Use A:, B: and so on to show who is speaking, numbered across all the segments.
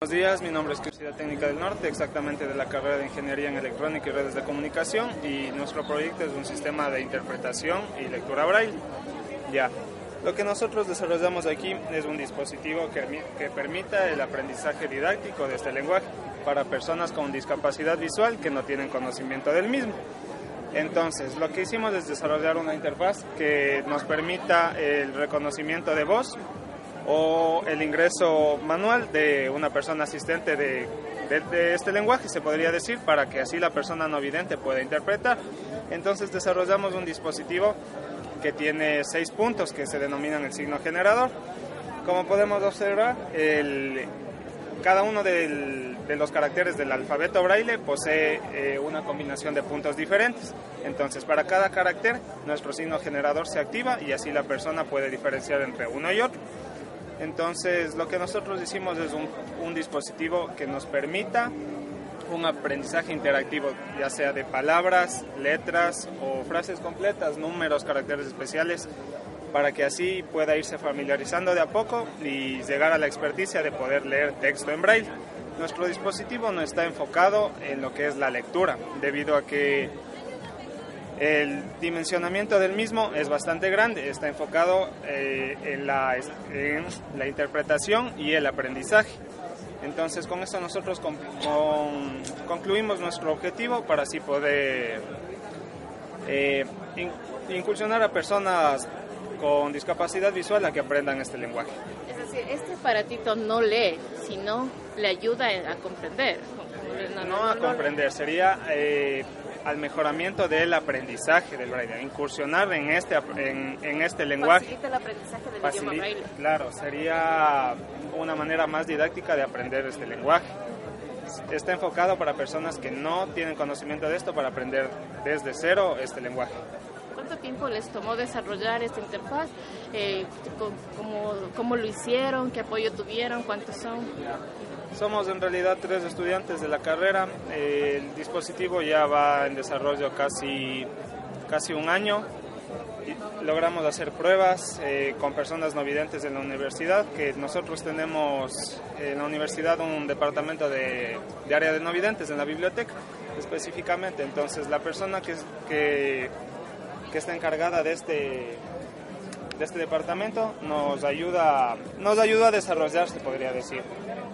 A: Buenos días, mi nombre es Universidad Técnica del Norte, exactamente de la carrera de Ingeniería en Electrónica y Redes de Comunicación y nuestro proyecto es un sistema de interpretación y lectura braille. Ya, lo que nosotros desarrollamos aquí es un dispositivo que, que permita el aprendizaje didáctico de este lenguaje para personas con discapacidad visual que no tienen conocimiento del mismo. Entonces, lo que hicimos es desarrollar una interfaz que nos permita el reconocimiento de voz o el ingreso manual de una persona asistente de, este lenguaje, se podría decir, para que así la persona no vidente pueda interpretar. Entonces desarrollamos un dispositivo que tiene seis puntos que se denominan el signo generador. Como podemos observar, cada uno de los caracteres del alfabeto braille posee eh, una combinación de puntos diferentes. Entonces, para cada carácter, nuestro signo generador se activa y así la persona puede diferenciar entre uno y otro. Entonces, lo que nosotros hicimos es un, dispositivo que nos permita un aprendizaje interactivo, ya sea de palabras, letras o frases completas, números, caracteres especiales, para que así pueda irse familiarizando de a poco y llegar a la experticia de poder leer texto en braille. Nuestro dispositivo no está enfocado en lo que es la lectura, debido a que el dimensionamiento del mismo es bastante grande, está enfocado eh, en, la, interpretación y el aprendizaje. Entonces con esto nosotros concluimos nuestro objetivo para así poder eh, incursionar a personas con discapacidad visual a que aprendan este lenguaje.
B: Este aparatito no lee, sino le ayuda a comprender.
A: No, a comprender, sería eh, al mejoramiento del aprendizaje del braille, incursionar en este, en, este lenguaje.
B: Facilita el aprendizaje del idioma braille.
A: Claro, sería una manera más didáctica de aprender este lenguaje. Está enfocado para personas que no tienen conocimiento de esto para aprender desde cero este lenguaje.
B: ¿Cuánto tiempo les tomó desarrollar esta interfaz? Eh, ¿cómo, ¿Cómo lo hicieron? ¿Qué apoyo tuvieron? ¿Cuántos son?
A: Somos en realidad tres estudiantes de la carrera. El dispositivo ya va en desarrollo casi, casi un año. logramos hacer pruebas eh, con personas no videntes en la universidad, que nosotros tenemos en la universidad un departamento de, de área de no videntes en la biblioteca específicamente. Entonces la persona que, que, que está encargada de este de este departamento nos ayuda, nos ayuda a desarrollar, se podría decir,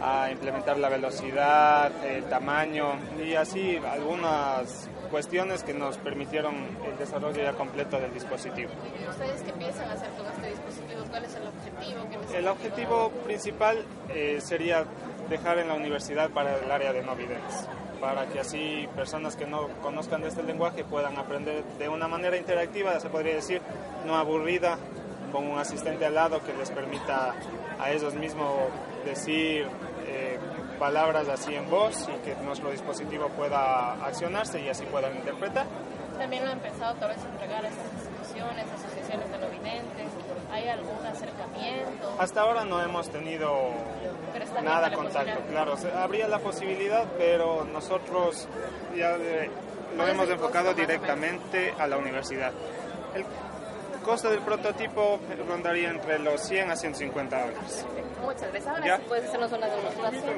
A: a implementar la velocidad, el tamaño y así algunas cuestiones que nos permitieron el desarrollo ya completo del dispositivo.
B: ¿Ustedes qué piensan hacer con este dispositivo? ¿Cuál es el objetivo?
A: el objetivo principal eh, sería dejar en la universidad para el área de no videntes, para que así personas que no conozcan de este lenguaje puedan aprender de una manera interactiva, se podría decir, no aburrida, con un asistente al lado que les permita a ellos mismos decir eh, palabras así en voz y que nuestro dispositivo pueda accionarse y así puedan interpretar.
B: También lo han empezado tal vez entregar a estas instituciones, asociaciones de no videntes. ¿Hay algún acercamiento?
A: Hasta ahora no hemos tenido nada contacto, claro. Habría la posibilidad, pero nosotros ya lo hemos enfocado directamente a la universidad. El, costo del prototipo rondaría entre los 100 a 150 dólares.
B: Muchas gracias. Ahora ¿Ya? puedes hacernos una demostración.